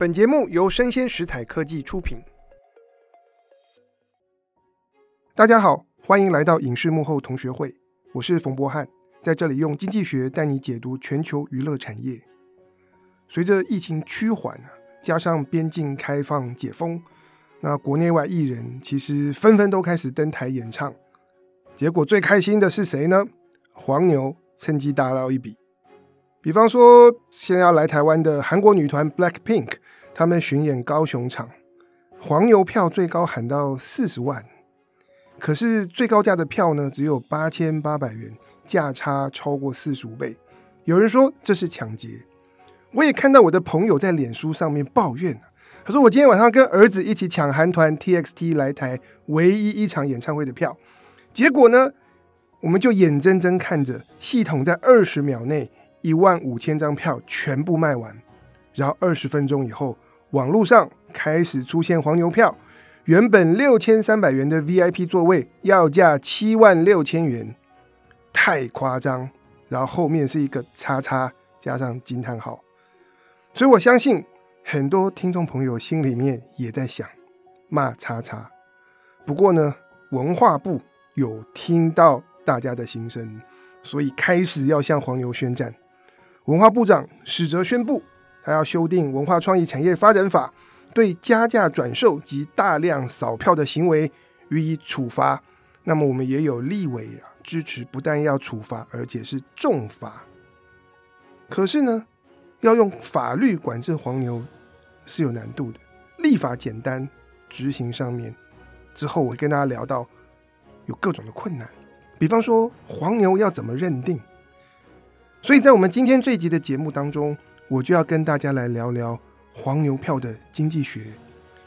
本节目由生鲜食材科技出品。大家好，欢迎来到影视幕后同学会，我是冯博翰，在这里用经济学带你解读全球娱乐产业。随着疫情趋缓，加上边境开放解封，那国内外艺人其实纷纷都开始登台演唱。结果最开心的是谁呢？黄牛趁机大捞一笔。比方说，现在要来台湾的韩国女团 BLACKPINK，他们巡演高雄场，黄牛票最高喊到四十万，可是最高价的票呢，只有八千八百元，价差超过四十五倍。有人说这是抢劫，我也看到我的朋友在脸书上面抱怨，他说我今天晚上跟儿子一起抢韩团 TXT 来台唯一一场演唱会的票，结果呢，我们就眼睁睁看着系统在二十秒内。一万五千张票全部卖完，然后二十分钟以后，网络上开始出现黄牛票，原本六千三百元的 VIP 座位要价七万六千元，太夸张。然后后面是一个叉叉加上惊叹号，所以我相信很多听众朋友心里面也在想骂叉叉。不过呢，文化部有听到大家的心声，所以开始要向黄牛宣战。文化部长史哲宣布，他要修订《文化创意产业发展法》，对加价转售及大量扫票的行为予以处罚。那么，我们也有立委啊支持，不但要处罚，而且是重罚。可是呢，要用法律管制黄牛是有难度的。立法简单，执行上面之后，我会跟大家聊到有各种的困难。比方说，黄牛要怎么认定？所以在我们今天这一集的节目当中，我就要跟大家来聊聊黄牛票的经济学，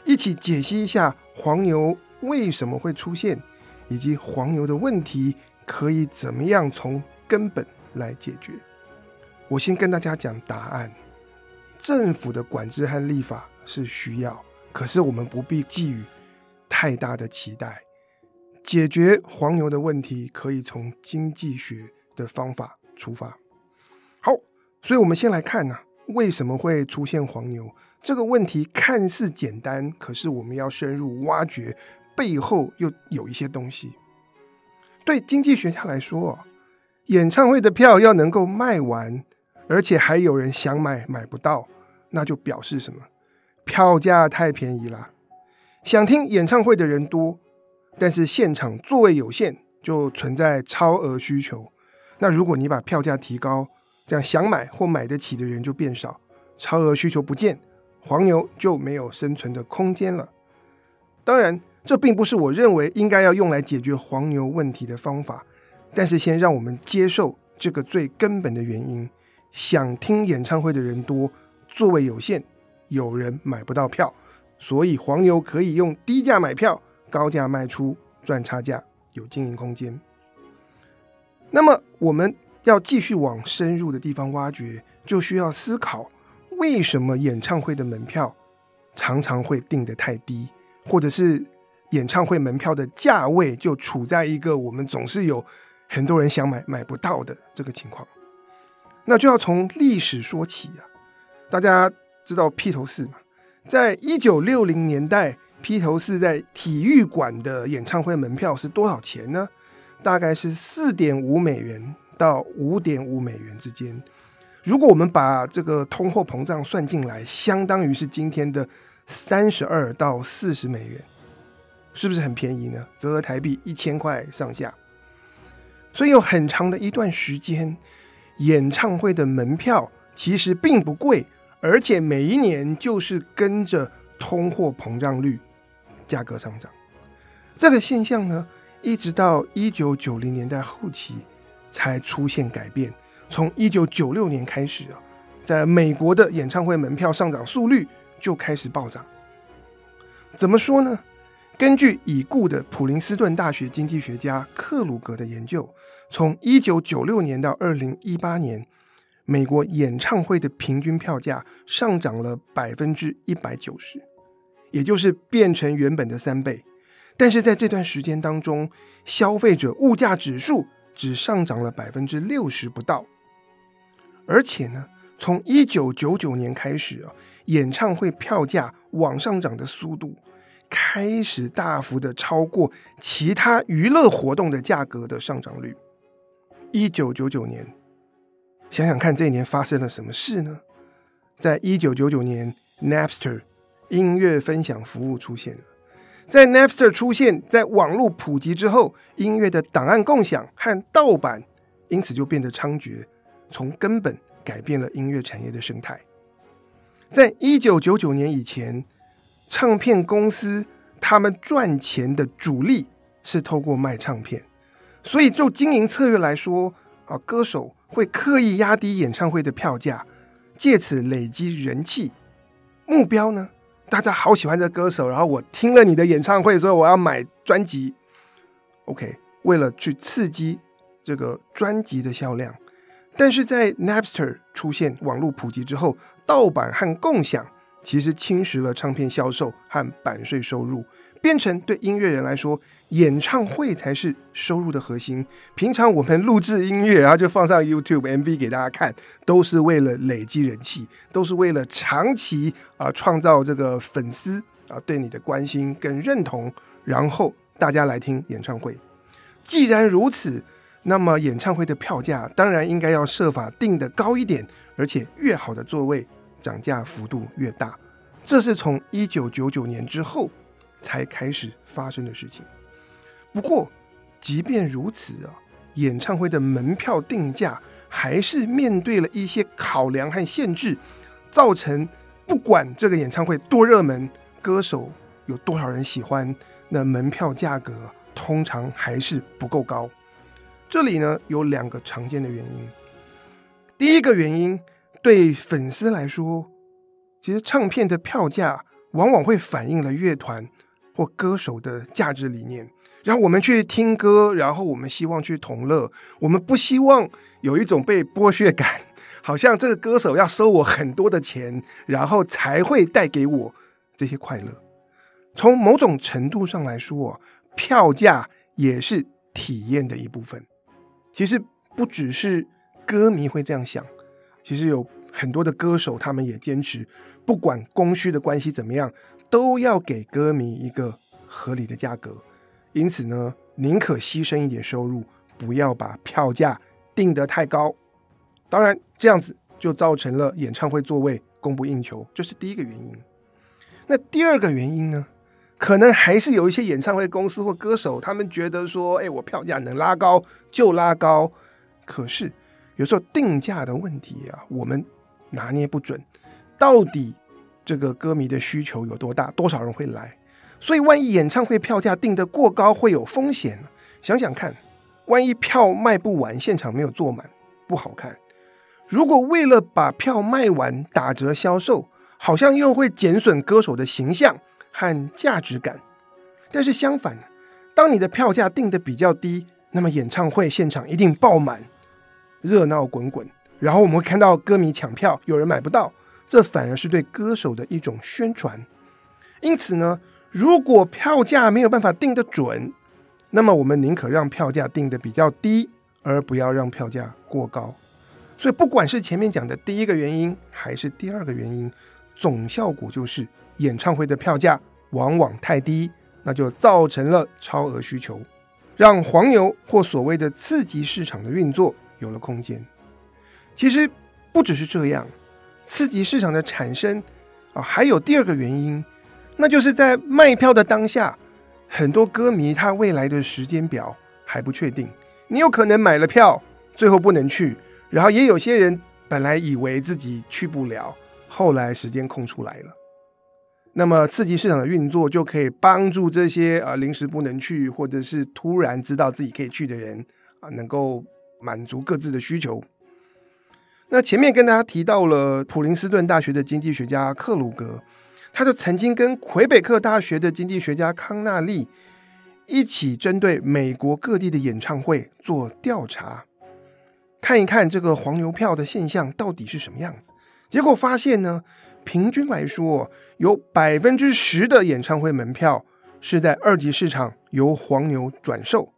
一起解析一下黄牛为什么会出现，以及黄牛的问题可以怎么样从根本来解决。我先跟大家讲答案：政府的管制和立法是需要，可是我们不必寄予太大的期待。解决黄牛的问题，可以从经济学的方法出发。所以我们先来看呢、啊，为什么会出现黄牛这个问题？看似简单，可是我们要深入挖掘，背后又有一些东西。对经济学家来说，演唱会的票要能够卖完，而且还有人想买买不到，那就表示什么？票价太便宜了。想听演唱会的人多，但是现场座位有限，就存在超额需求。那如果你把票价提高，这样想买或买得起的人就变少，超额需求不见，黄牛就没有生存的空间了。当然，这并不是我认为应该要用来解决黄牛问题的方法。但是，先让我们接受这个最根本的原因：想听演唱会的人多，座位有限，有人买不到票，所以黄牛可以用低价买票，高价卖出，赚差价，有经营空间。那么，我们。要继续往深入的地方挖掘，就需要思考为什么演唱会的门票常常会定得太低，或者是演唱会门票的价位就处在一个我们总是有很多人想买买不到的这个情况。那就要从历史说起啊。大家知道披头士吗？在一九六零年代，披头士在体育馆的演唱会门票是多少钱呢？大概是四点五美元。到五点五美元之间，如果我们把这个通货膨胀算进来，相当于是今天的三十二到四十美元，是不是很便宜呢？折合台币一千块上下。所以有很长的一段时间，演唱会的门票其实并不贵，而且每一年就是跟着通货膨胀率价格上涨。这个现象呢，一直到一九九零年代后期。才出现改变。从一九九六年开始啊，在美国的演唱会门票上涨速率就开始暴涨。怎么说呢？根据已故的普林斯顿大学经济学家克鲁格的研究，从一九九六年到二零一八年，美国演唱会的平均票价上涨了百分之一百九十，也就是变成原本的三倍。但是在这段时间当中，消费者物价指数只上涨了百分之六十不到，而且呢，从一九九九年开始啊，演唱会票价往上涨的速度开始大幅的超过其他娱乐活动的价格的上涨率。一九九九年，想想看，这一年发生了什么事呢？在一九九九年，Napster 音乐分享服务出现了。在 Napster 出现在网络普及之后，音乐的档案共享和盗版因此就变得猖獗，从根本改变了音乐产业的生态。在一九九九年以前，唱片公司他们赚钱的主力是透过卖唱片，所以就经营策略来说，啊，歌手会刻意压低演唱会的票价，借此累积人气。目标呢？大家好喜欢这歌手，然后我听了你的演唱会，所以我要买专辑。OK，为了去刺激这个专辑的销量，但是在 Napster 出现网络普及之后，盗版和共享其实侵蚀了唱片销售和版税收入。变成对音乐人来说，演唱会才是收入的核心。平常我们录制音乐，然后就放上 YouTube MV 给大家看，都是为了累积人气，都是为了长期啊创造这个粉丝啊对你的关心跟认同，然后大家来听演唱会。既然如此，那么演唱会的票价当然应该要设法定得高一点，而且越好的座位涨价幅度越大。这是从一九九九年之后。才开始发生的事情。不过，即便如此啊，演唱会的门票定价还是面对了一些考量和限制，造成不管这个演唱会多热门，歌手有多少人喜欢，那门票价格通常还是不够高。这里呢，有两个常见的原因。第一个原因，对粉丝来说，其实唱片的票价往往会反映了乐团。或歌手的价值理念，然后我们去听歌，然后我们希望去同乐，我们不希望有一种被剥削感，好像这个歌手要收我很多的钱，然后才会带给我这些快乐。从某种程度上来说，票价也是体验的一部分。其实不只是歌迷会这样想，其实有很多的歌手他们也坚持，不管供需的关系怎么样。都要给歌迷一个合理的价格，因此呢，宁可牺牲一点收入，不要把票价定得太高。当然，这样子就造成了演唱会座位供不应求，这是第一个原因。那第二个原因呢，可能还是有一些演唱会公司或歌手，他们觉得说，哎，我票价能拉高就拉高。可是有时候定价的问题啊，我们拿捏不准，到底。这个歌迷的需求有多大？多少人会来？所以，万一演唱会票价定得过高，会有风险。想想看，万一票卖不完，现场没有坐满，不好看。如果为了把票卖完打折销售，好像又会减损歌手的形象和价值感。但是相反，当你的票价定得比较低，那么演唱会现场一定爆满，热闹滚滚。然后我们会看到歌迷抢票，有人买不到。这反而是对歌手的一种宣传，因此呢，如果票价没有办法定得准，那么我们宁可让票价定得比较低，而不要让票价过高。所以，不管是前面讲的第一个原因，还是第二个原因，总效果就是演唱会的票价往往太低，那就造成了超额需求，让黄牛或所谓的次级市场的运作有了空间。其实不只是这样。刺激市场的产生啊，还有第二个原因，那就是在卖票的当下，很多歌迷他未来的时间表还不确定。你有可能买了票，最后不能去；然后也有些人本来以为自己去不了，后来时间空出来了。那么刺激市场的运作就可以帮助这些啊临时不能去，或者是突然知道自己可以去的人啊，能够满足各自的需求。那前面跟大家提到了普林斯顿大学的经济学家克鲁格，他就曾经跟魁北克大学的经济学家康纳利一起针对美国各地的演唱会做调查，看一看这个黄牛票的现象到底是什么样子。结果发现呢，平均来说，有百分之十的演唱会门票是在二级市场由黄牛转售。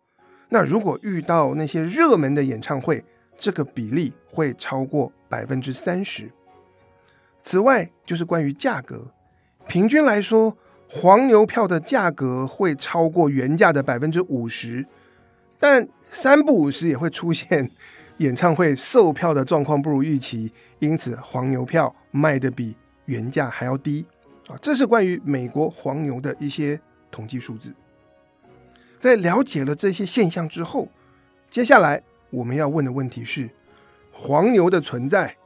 那如果遇到那些热门的演唱会，这个比例会超过百分之三十。此外，就是关于价格，平均来说，黄牛票的价格会超过原价的百分之五十，但三不五十也会出现演唱会售票的状况不如预期，因此黄牛票卖得比原价还要低啊！这是关于美国黄牛的一些统计数字。在了解了这些现象之后，接下来我们要问的问题是：黄牛的存在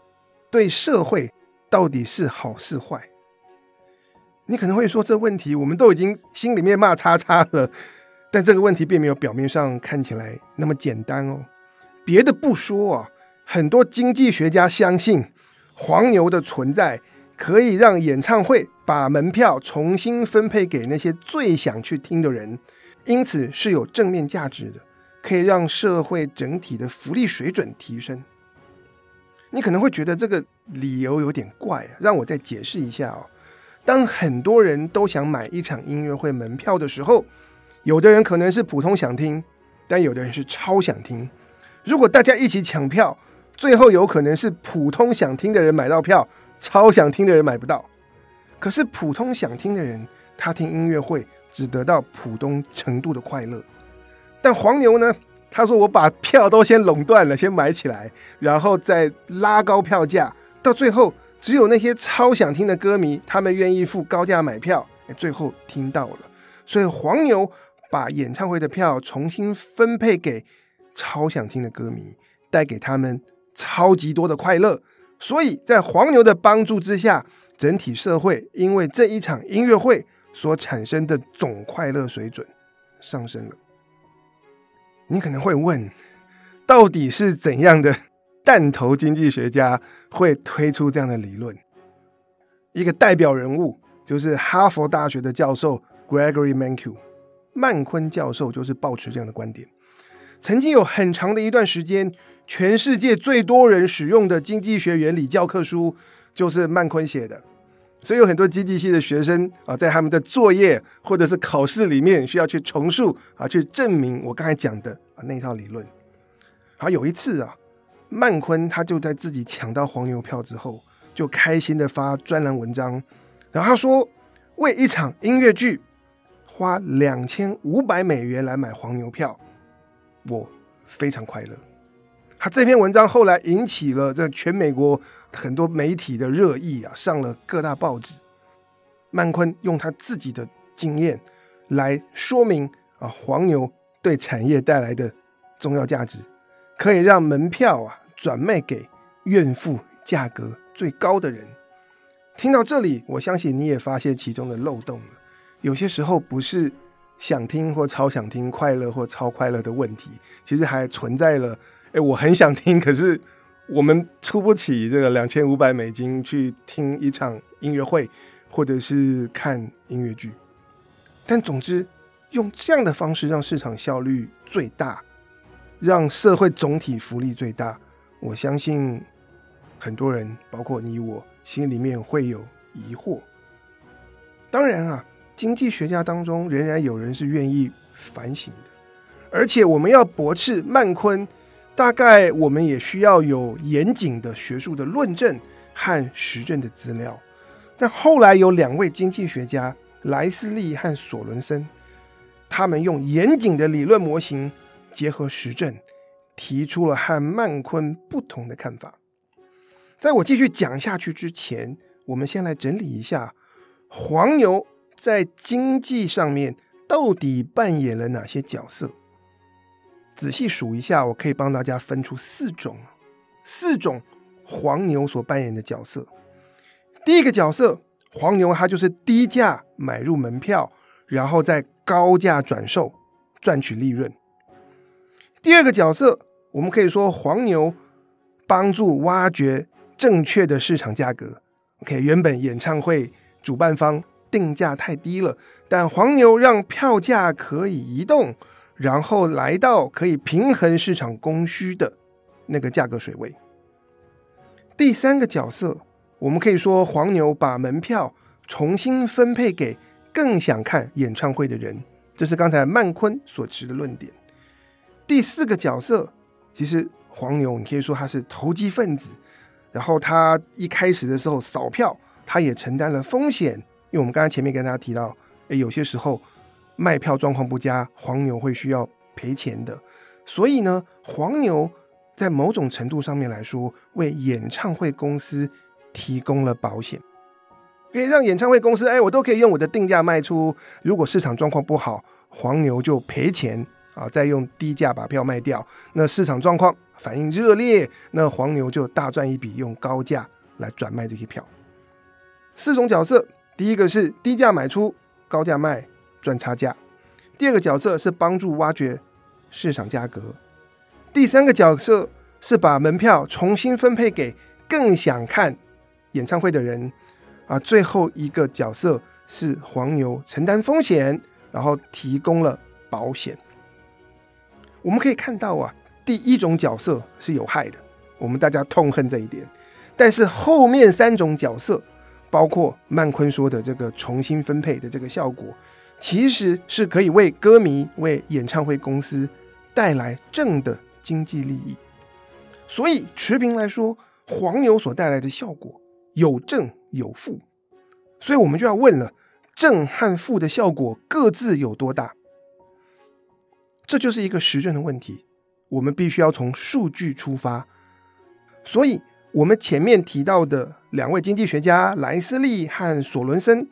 对社会到底是好是坏？你可能会说，这问题我们都已经心里面骂叉叉了，但这个问题并没有表面上看起来那么简单哦。别的不说啊，很多经济学家相信黄牛的存在可以让演唱会把门票重新分配给那些最想去听的人，因此是有正面价值的，可以让社会整体的福利水准提升。你可能会觉得这个理由有点怪啊，让我再解释一下哦。当很多人都想买一场音乐会门票的时候，有的人可能是普通想听，但有的人是超想听。如果大家一起抢票，最后有可能是普通想听的人买到票，超想听的人买不到。可是普通想听的人，他听音乐会只得到普通程度的快乐。但黄牛呢？他说：“我把票都先垄断了，先买起来，然后再拉高票价，到最后。”只有那些超想听的歌迷，他们愿意付高价买票，最后听到了。所以黄牛把演唱会的票重新分配给超想听的歌迷，带给他们超级多的快乐。所以在黄牛的帮助之下，整体社会因为这一场音乐会所产生的总快乐水准上升了。你可能会问，到底是怎样的？弹头经济学家会推出这样的理论，一个代表人物就是哈佛大学的教授 Gregory Mankiw，曼昆教授就是抱持这样的观点。曾经有很长的一段时间，全世界最多人使用的经济学原理教科书就是曼昆写的，所以有很多经济系的学生啊，在他们的作业或者是考试里面需要去重述啊，去证明我刚才讲的啊那套理论。好，有一次啊。曼昆他就在自己抢到黄牛票之后，就开心的发专栏文章，然后他说，为一场音乐剧花两千五百美元来买黄牛票，我非常快乐。他这篇文章后来引起了这全美国很多媒体的热议啊，上了各大报纸。曼昆用他自己的经验来说明啊，黄牛对产业带来的重要价值，可以让门票啊。转卖给愿付价格最高的人。听到这里，我相信你也发现其中的漏洞了。有些时候不是想听或超想听、快乐或超快乐的问题，其实还存在了。诶，我很想听，可是我们出不起这个两千五百美金去听一场音乐会，或者是看音乐剧。但总之，用这样的方式让市场效率最大，让社会总体福利最大。我相信很多人，包括你我，心里面会有疑惑。当然啊，经济学家当中仍然有人是愿意反省的，而且我们要驳斥曼昆，大概我们也需要有严谨的学术的论证和实证的资料。但后来有两位经济学家莱斯利和索伦森，他们用严谨的理论模型结合实证。提出了和曼昆不同的看法。在我继续讲下去之前，我们先来整理一下黄牛在经济上面到底扮演了哪些角色。仔细数一下，我可以帮大家分出四种，四种黄牛所扮演的角色。第一个角色，黄牛它就是低价买入门票，然后再高价转售，赚取利润。第二个角色。我们可以说，黄牛帮助挖掘正确的市场价格。OK，原本演唱会主办方定价太低了，但黄牛让票价可以移动，然后来到可以平衡市场供需的那个价格水位。第三个角色，我们可以说，黄牛把门票重新分配给更想看演唱会的人，这是刚才曼昆所持的论点。第四个角色。其实黄牛，你可以说他是投机分子，然后他一开始的时候扫票，他也承担了风险，因为我们刚才前面跟大家提到，诶，有些时候卖票状况不佳，黄牛会需要赔钱的，所以呢，黄牛在某种程度上面来说，为演唱会公司提供了保险，可以让演唱会公司，哎，我都可以用我的定价卖出，如果市场状况不好，黄牛就赔钱。啊，再用低价把票卖掉，那市场状况反应热烈，那黄牛就大赚一笔，用高价来转卖这些票。四种角色，第一个是低价买出，高价卖，赚差价；第二个角色是帮助挖掘市场价格；第三个角色是把门票重新分配给更想看演唱会的人；啊，最后一个角色是黄牛承担风险，然后提供了保险。我们可以看到啊，第一种角色是有害的，我们大家痛恨这一点。但是后面三种角色，包括曼昆说的这个重新分配的这个效果，其实是可以为歌迷、为演唱会公司带来正的经济利益。所以持平来说，黄牛所带来的效果有正有负。所以我们就要问了：正和负的效果各自有多大？这就是一个实证的问题，我们必须要从数据出发。所以，我们前面提到的两位经济学家莱斯利和索伦森，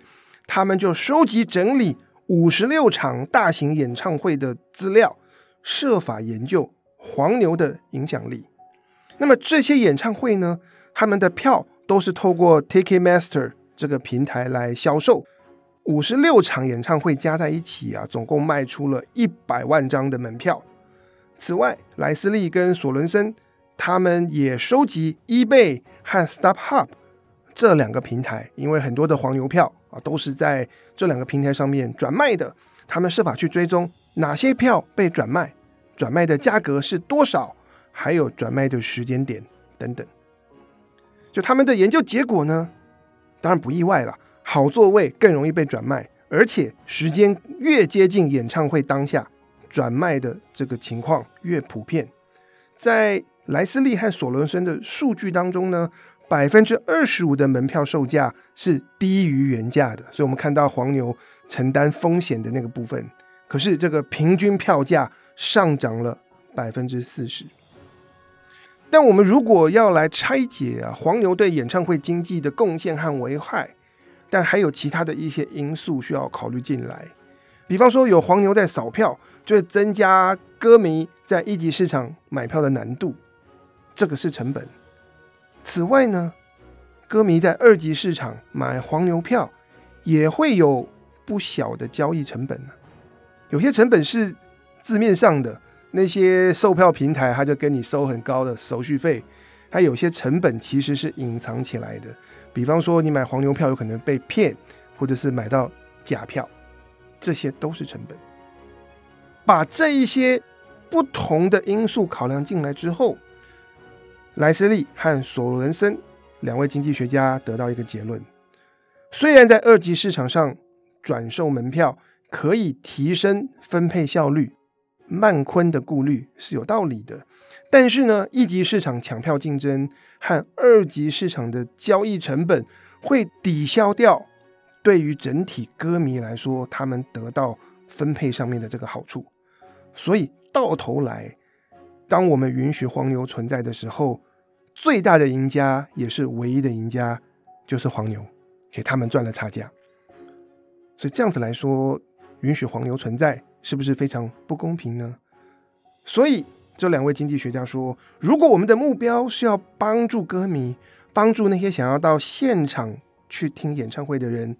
他们就收集整理五十六场大型演唱会的资料，设法研究黄牛的影响力。那么，这些演唱会呢，他们的票都是透过 Ticketmaster 这个平台来销售。五十六场演唱会加在一起啊，总共卖出了一百万张的门票。此外，莱斯利跟索伦森他们也收集 eBay 和 StubHub 这两个平台，因为很多的黄牛票啊都是在这两个平台上面转卖的。他们设法去追踪哪些票被转卖，转卖的价格是多少，还有转卖的时间点等等。就他们的研究结果呢，当然不意外了。好座位更容易被转卖，而且时间越接近演唱会当下，转卖的这个情况越普遍。在莱斯利和索伦森的数据当中呢，百分之二十五的门票售价是低于原价的，所以我们看到黄牛承担风险的那个部分。可是这个平均票价上涨了百分之四十。但我们如果要来拆解啊，黄牛对演唱会经济的贡献和危害。但还有其他的一些因素需要考虑进来，比方说有黄牛在扫票，就会增加歌迷在一级市场买票的难度，这个是成本。此外呢，歌迷在二级市场买黄牛票也会有不小的交易成本呢，有些成本是字面上的，那些售票平台他就跟你收很高的手续费，还有些成本其实是隐藏起来的。比方说，你买黄牛票有可能被骗，或者是买到假票，这些都是成本。把这一些不同的因素考量进来之后，莱斯利和索伦森两位经济学家得到一个结论：虽然在二级市场上转售门票可以提升分配效率，曼昆的顾虑是有道理的。但是呢，一级市场抢票竞争和二级市场的交易成本会抵消掉对于整体歌迷来说，他们得到分配上面的这个好处。所以到头来，当我们允许黄牛存在的时候，最大的赢家也是唯一的赢家，就是黄牛，给他们赚了差价。所以这样子来说，允许黄牛存在是不是非常不公平呢？所以。这两位经济学家说：“如果我们的目标是要帮助歌迷，帮助那些想要到现场去听演唱会的人，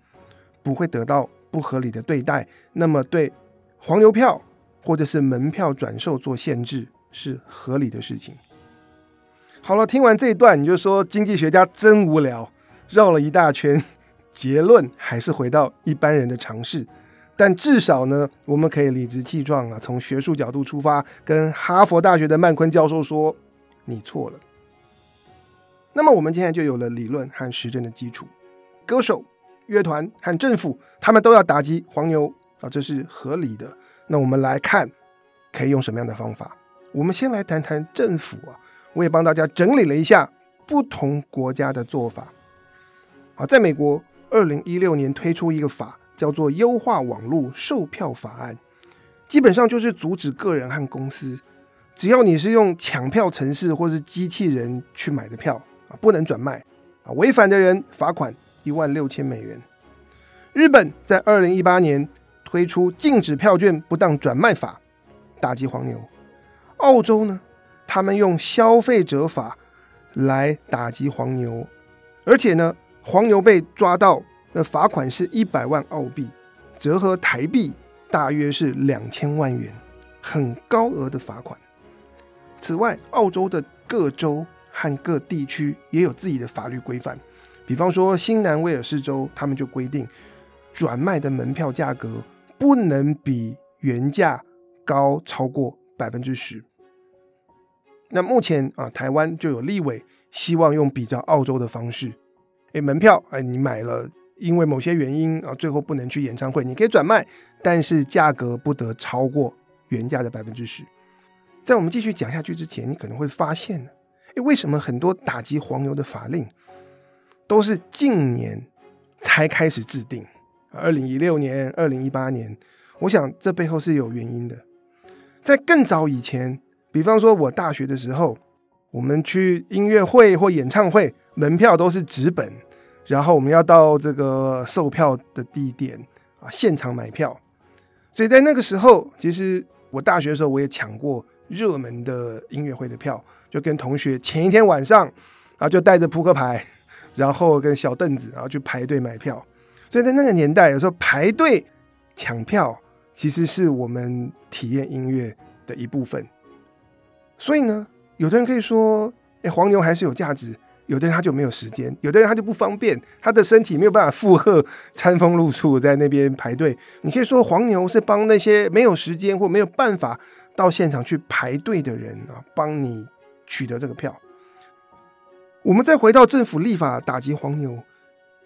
不会得到不合理的对待，那么对黄牛票或者是门票转售做限制是合理的事情。”好了，听完这一段，你就说经济学家真无聊，绕了一大圈，结论还是回到一般人的常识。但至少呢，我们可以理直气壮啊，从学术角度出发，跟哈佛大学的曼昆教授说：“你错了。”那么我们现在就有了理论和实证的基础。歌手、乐团和政府，他们都要打击黄牛啊，这是合理的。那我们来看，可以用什么样的方法？我们先来谈谈政府啊。我也帮大家整理了一下不同国家的做法。啊，在美国，二零一六年推出一个法，叫做《优化网络售票法案》，基本上就是阻止个人和公司，只要你是用抢票程式或是机器人去买的票啊，不能转卖啊，违反的人罚款一万六千美元。日本在二零一八年推出禁止票券不当转卖法，打击黄牛。澳洲呢，他们用消费者法来打击黄牛，而且呢。黄牛被抓到，那罚款是一百万澳币，折合台币大约是两千万元，很高额的罚款。此外，澳洲的各州和各地区也有自己的法律规范，比方说新南威尔士州，他们就规定转卖的门票价格不能比原价高超过百分之十。那目前啊，台湾就有立委希望用比较澳洲的方式。诶，门票，哎，你买了，因为某些原因啊，最后不能去演唱会，你可以转卖，但是价格不得超过原价的百分之十。在我们继续讲下去之前，你可能会发现呢，诶，为什么很多打击黄牛的法令都是近年才开始制定？二零一六年、二零一八年，我想这背后是有原因的。在更早以前，比方说我大学的时候，我们去音乐会或演唱会。门票都是纸本，然后我们要到这个售票的地点啊，现场买票。所以在那个时候，其实我大学的时候我也抢过热门的音乐会的票，就跟同学前一天晚上啊，就带着扑克牌，然后跟小凳子，然后去排队买票。所以在那个年代，有时候排队抢票其实是我们体验音乐的一部分。所以呢，有的人可以说，哎，黄牛还是有价值。有的人他就没有时间，有的人他就不方便，他的身体没有办法负荷餐风露宿在那边排队。你可以说黄牛是帮那些没有时间或没有办法到现场去排队的人啊，帮你取得这个票。我们再回到政府立法打击黄牛，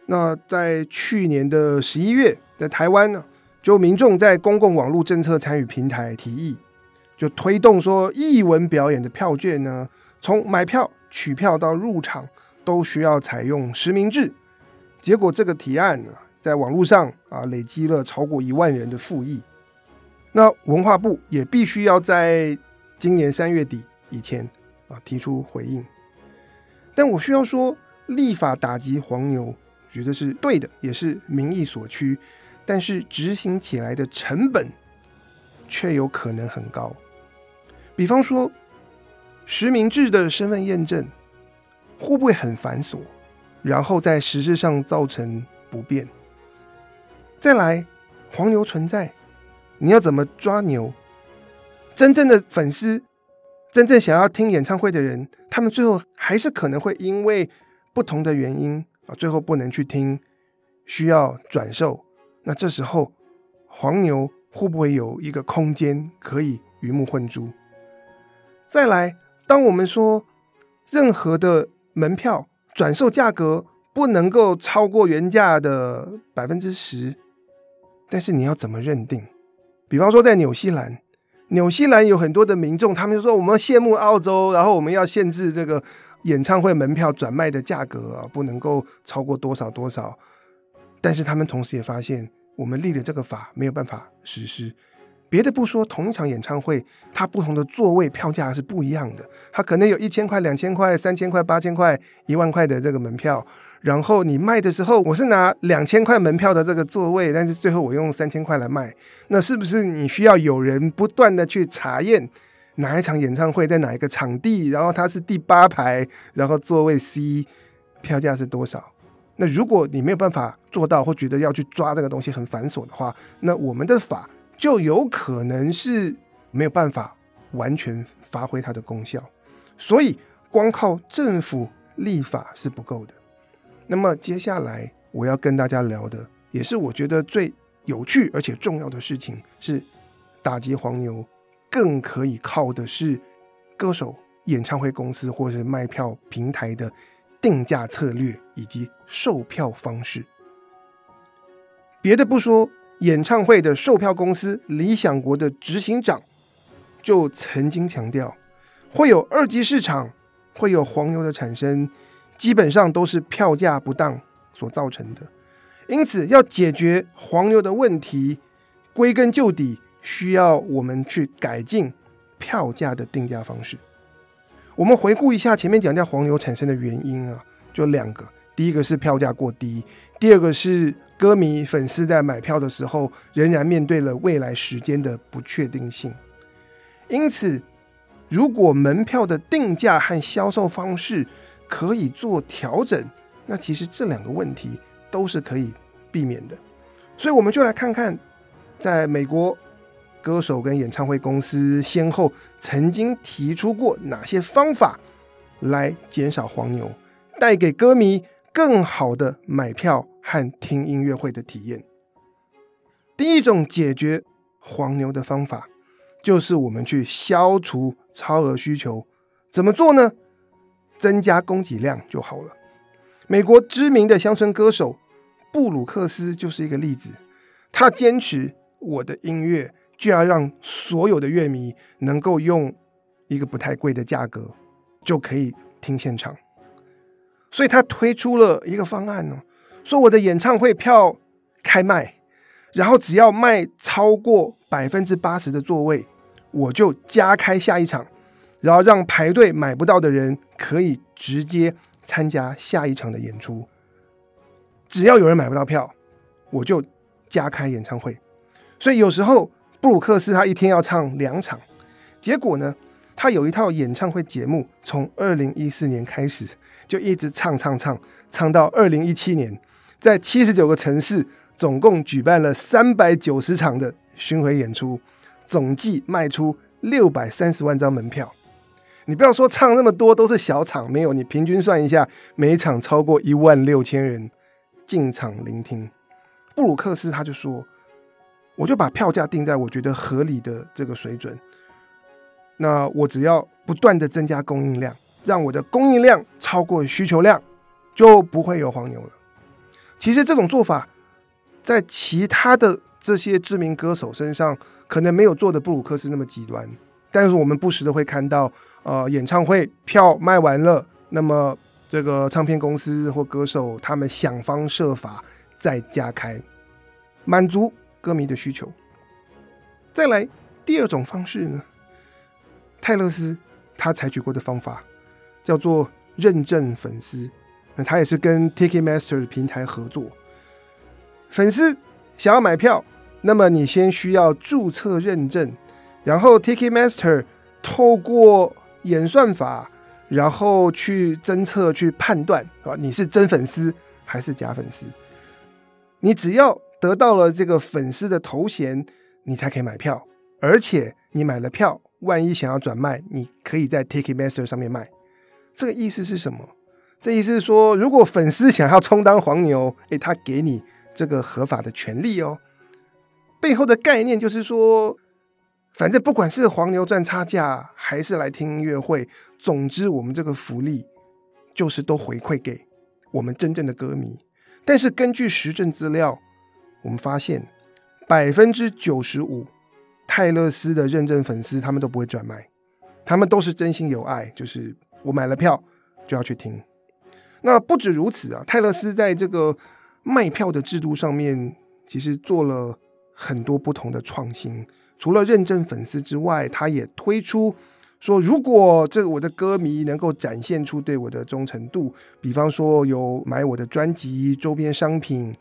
那在去年的十一月，在台湾呢，就民众在公共网络政策参与平台提议，就推动说艺文表演的票券呢，从买票。取票到入场都需要采用实名制，结果这个提案呢，在网络上啊累积了超过一万人的附议。那文化部也必须要在今年三月底以前啊提出回应。但我需要说，立法打击黄牛，觉得是对的，也是民意所趋，但是执行起来的成本却有可能很高。比方说。实名制的身份验证会不会很繁琐？然后在实质上造成不便？再来，黄牛存在，你要怎么抓牛？真正的粉丝，真正想要听演唱会的人，他们最后还是可能会因为不同的原因啊，最后不能去听，需要转售。那这时候，黄牛会不会有一个空间可以鱼目混珠？再来。当我们说任何的门票转售价格不能够超过原价的百分之十，但是你要怎么认定？比方说在纽西兰，纽西兰有很多的民众，他们就说我们羡慕澳洲，然后我们要限制这个演唱会门票转卖的价格啊，不能够超过多少多少。但是他们同时也发现，我们立的这个法没有办法实施。别的不说，同一场演唱会，它不同的座位票价是不一样的。它可能有一千块、两千块、三千块、八千块、一万块的这个门票。然后你卖的时候，我是拿两千块门票的这个座位，但是最后我用三千块来卖。那是不是你需要有人不断的去查验哪一场演唱会在哪一个场地，然后它是第八排，然后座位 C 票价是多少？那如果你没有办法做到，或觉得要去抓这个东西很繁琐的话，那我们的法。就有可能是没有办法完全发挥它的功效，所以光靠政府立法是不够的。那么接下来我要跟大家聊的，也是我觉得最有趣而且重要的事情，是打击黄牛，更可以靠的是歌手、演唱会公司或是卖票平台的定价策略以及售票方式。别的不说。演唱会的售票公司理想国的执行长就曾经强调，会有二级市场，会有黄牛的产生，基本上都是票价不当所造成的。因此，要解决黄牛的问题，归根究底，需要我们去改进票价的定价方式。我们回顾一下前面讲到黄牛产生的原因啊，就两个：第一个是票价过低，第二个是歌迷粉丝在买票的时候仍然面对了未来时间的不确定性。因此，如果门票的定价和销售方式可以做调整，那其实这两个问题都是可以避免的。所以，我们就来看看，在美国，歌手跟演唱会公司先后曾经提出过哪些方法来减少黄牛，带给歌迷更好的买票和听音乐会的体验。第一种解决黄牛的方法，就是我们去消除超额需求，怎么做呢？增加供给量就好了。美国知名的乡村歌手布鲁克斯就是一个例子，他坚持我的音乐就要让所有的乐迷能够用一个不太贵的价格就可以听现场，所以他推出了一个方案呢，说我的演唱会票开卖，然后只要卖超过百分之八十的座位。我就加开下一场，然后让排队买不到的人可以直接参加下一场的演出。只要有人买不到票，我就加开演唱会。所以有时候布鲁克斯他一天要唱两场，结果呢，他有一套演唱会节目，从二零一四年开始就一直唱唱唱，唱到二零一七年，在七十九个城市总共举办了三百九十场的巡回演出。总计卖出六百三十万张门票，你不要说唱那么多都是小场，没有，你平均算一下，每场超过一万六千人进场聆听。布鲁克斯他就说，我就把票价定在我觉得合理的这个水准，那我只要不断的增加供应量，让我的供应量超过需求量，就不会有黄牛了。其实这种做法在其他的这些知名歌手身上。可能没有做的布鲁克斯那么极端，但是我们不时的会看到，呃，演唱会票卖完了，那么这个唱片公司或歌手他们想方设法再加开，满足歌迷的需求。再来第二种方式呢，泰勒斯他采取过的方法叫做认证粉丝，那他也是跟 Ticketmaster 的平台合作，粉丝想要买票。那么你先需要注册认证，然后 Ticketmaster 透过演算法，然后去侦测、去判断啊，你是真粉丝还是假粉丝。你只要得到了这个粉丝的头衔，你才可以买票。而且你买了票，万一想要转卖，你可以在 Ticketmaster 上面卖。这个意思是什么？这意思是说，如果粉丝想要充当黄牛，诶，他给你这个合法的权利哦。背后的概念就是说，反正不管是黄牛赚差价，还是来听音乐会，总之我们这个福利就是都回馈给我们真正的歌迷。但是根据实证资料，我们发现百分之九十五泰勒斯的认证粉丝他们都不会转卖，他们都是真心有爱，就是我买了票就要去听。那不止如此啊，泰勒斯在这个卖票的制度上面其实做了。很多不同的创新，除了认证粉丝之外，他也推出说，如果这个我的歌迷能够展现出对我的忠诚度，比方说有买我的专辑周边商品，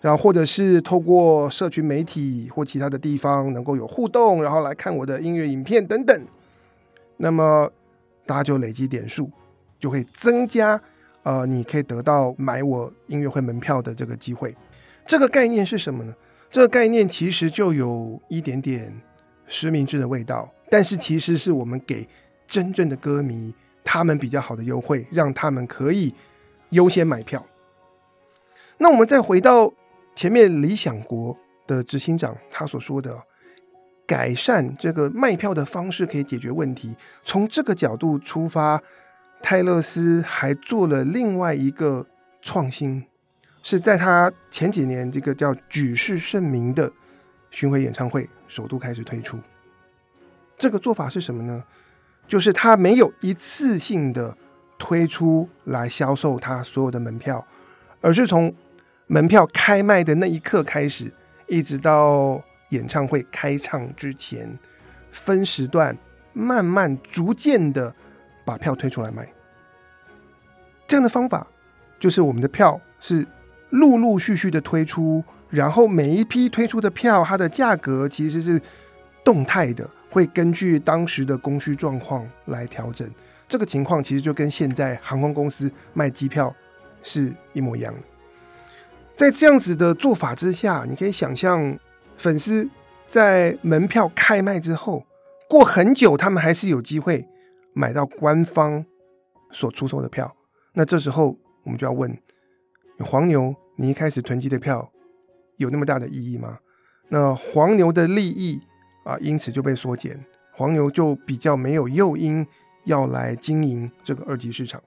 然后或者是透过社群媒体或其他的地方能够有互动，然后来看我的音乐影片等等，那么大家就累积点数，就会增加，呃，你可以得到买我音乐会门票的这个机会。这个概念是什么呢？这个概念其实就有一点点实名制的味道，但是其实是我们给真正的歌迷他们比较好的优惠，让他们可以优先买票。那我们再回到前面理想国的执行长他所说的，改善这个卖票的方式可以解决问题。从这个角度出发，泰勒斯还做了另外一个创新。是在他前几年这个叫举世盛名的巡回演唱会首度开始推出，这个做法是什么呢？就是他没有一次性的推出来销售他所有的门票，而是从门票开卖的那一刻开始，一直到演唱会开唱之前，分时段慢慢逐渐的把票推出来卖。这样的方法，就是我们的票是陆陆续续的推出，然后每一批推出的票，它的价格其实是动态的，会根据当时的供需状况来调整。这个情况其实就跟现在航空公司卖机票是一模一样的。在这样子的做法之下，你可以想象，粉丝在门票开卖之后，过很久他们还是有机会买到官方所出售的票。那这时候我们就要问：黄牛，你一开始囤积的票有那么大的意义吗？那黄牛的利益啊，因此就被缩减，黄牛就比较没有诱因。要来经营这个二级市场，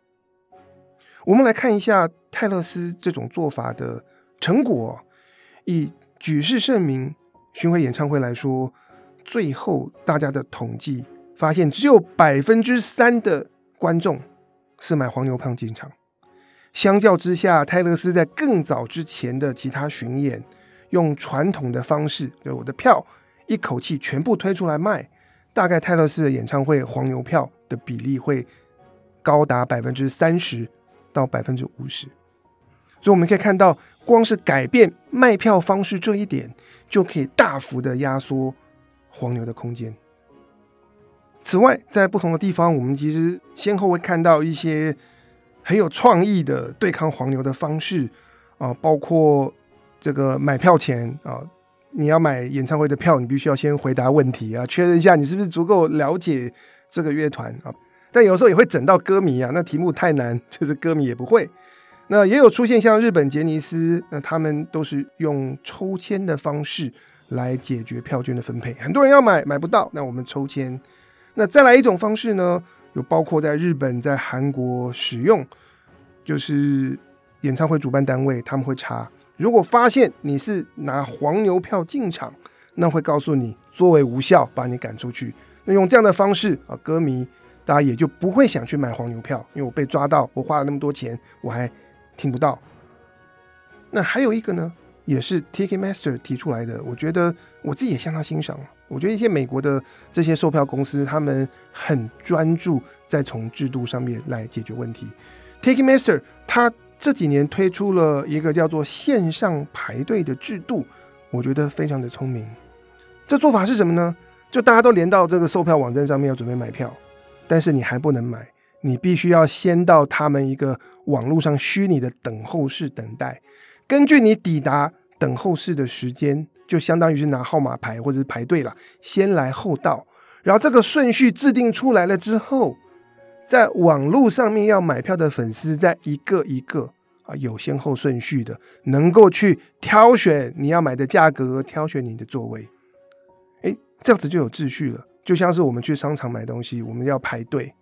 我们来看一下泰勒斯这种做法的成果。以举世盛名巡回演唱会来说，最后大家的统计发现，只有百分之三的观众是买黄牛票进场。相较之下，泰勒斯在更早之前的其他巡演，用传统的方式，就我的票一口气全部推出来卖，大概泰勒斯的演唱会黄牛票。的比例会高达百分之三十到百分之五十，所以我们可以看到，光是改变卖票方式这一点，就可以大幅的压缩黄牛的空间。此外，在不同的地方，我们其实先后会看到一些很有创意的对抗黄牛的方式啊，包括这个买票前啊，你要买演唱会的票，你必须要先回答问题啊，确认一下你是不是足够了解。这个乐团啊，但有时候也会整到歌迷啊，那题目太难，就是歌迷也不会。那也有出现像日本杰尼斯，那他们都是用抽签的方式来解决票券的分配。很多人要买买不到，那我们抽签。那再来一种方式呢，有包括在日本、在韩国使用，就是演唱会主办单位他们会查，如果发现你是拿黄牛票进场，那会告诉你作为无效，把你赶出去。那用这样的方式啊，歌迷大家也就不会想去买黄牛票，因为我被抓到，我花了那么多钱，我还听不到。那还有一个呢，也是 Ticketmaster 提出来的，我觉得我自己也相当欣赏。我觉得一些美国的这些售票公司，他们很专注在从制度上面来解决问题。Ticketmaster 他这几年推出了一个叫做线上排队的制度，我觉得非常的聪明。这做法是什么呢？就大家都连到这个售票网站上面要准备买票，但是你还不能买，你必须要先到他们一个网络上虚拟的等候室等待。根据你抵达等候室的时间，就相当于是拿号码牌或者是排队了，先来后到。然后这个顺序制定出来了之后，在网络上面要买票的粉丝，在一个一个啊有先后顺序的，能够去挑选你要买的价格，挑选你的座位。这样子就有秩序了，就像是我们去商场买东西，我们要排队。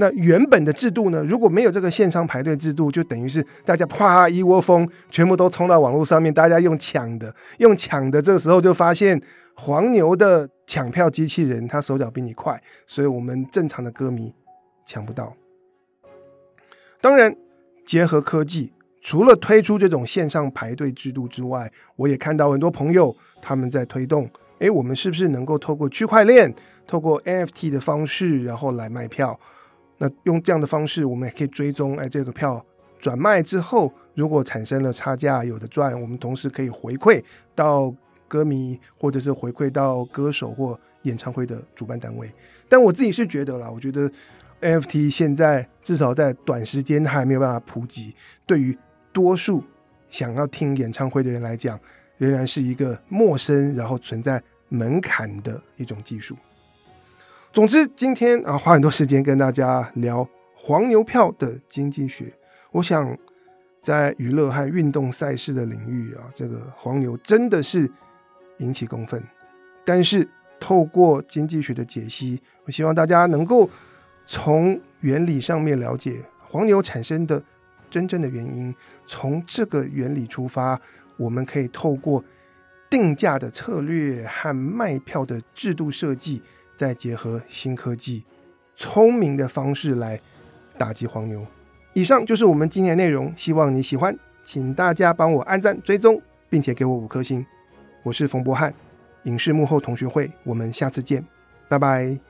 那原本的制度呢？如果没有这个线上排队制度，就等于是大家啪一窝蜂，全部都冲到网络上面，大家用抢的，用抢的。这个时候就发现黄牛的抢票机器人，他手脚比你快，所以我们正常的歌迷抢不到。当然，结合科技，除了推出这种线上排队制度之外，我也看到很多朋友他们在推动。诶，我们是不是能够透过区块链、透过 NFT 的方式，然后来卖票？那用这样的方式，我们也可以追踪，哎，这个票转卖之后，如果产生了差价，有的赚，我们同时可以回馈到歌迷，或者是回馈到歌手或演唱会的主办单位。但我自己是觉得啦，我觉得 NFT 现在至少在短时间还没有办法普及，对于多数想要听演唱会的人来讲。仍然是一个陌生，然后存在门槛的一种技术。总之，今天啊，花很多时间跟大家聊黄牛票的经济学。我想，在娱乐和运动赛事的领域啊，这个黄牛真的是引起公愤。但是，透过经济学的解析，我希望大家能够从原理上面了解黄牛产生的真正的原因，从这个原理出发。我们可以透过定价的策略和卖票的制度设计，再结合新科技，聪明的方式来打击黄牛。以上就是我们今天的内容，希望你喜欢，请大家帮我按赞、追踪，并且给我五颗星。我是冯博翰，影视幕后同学会，我们下次见，拜拜。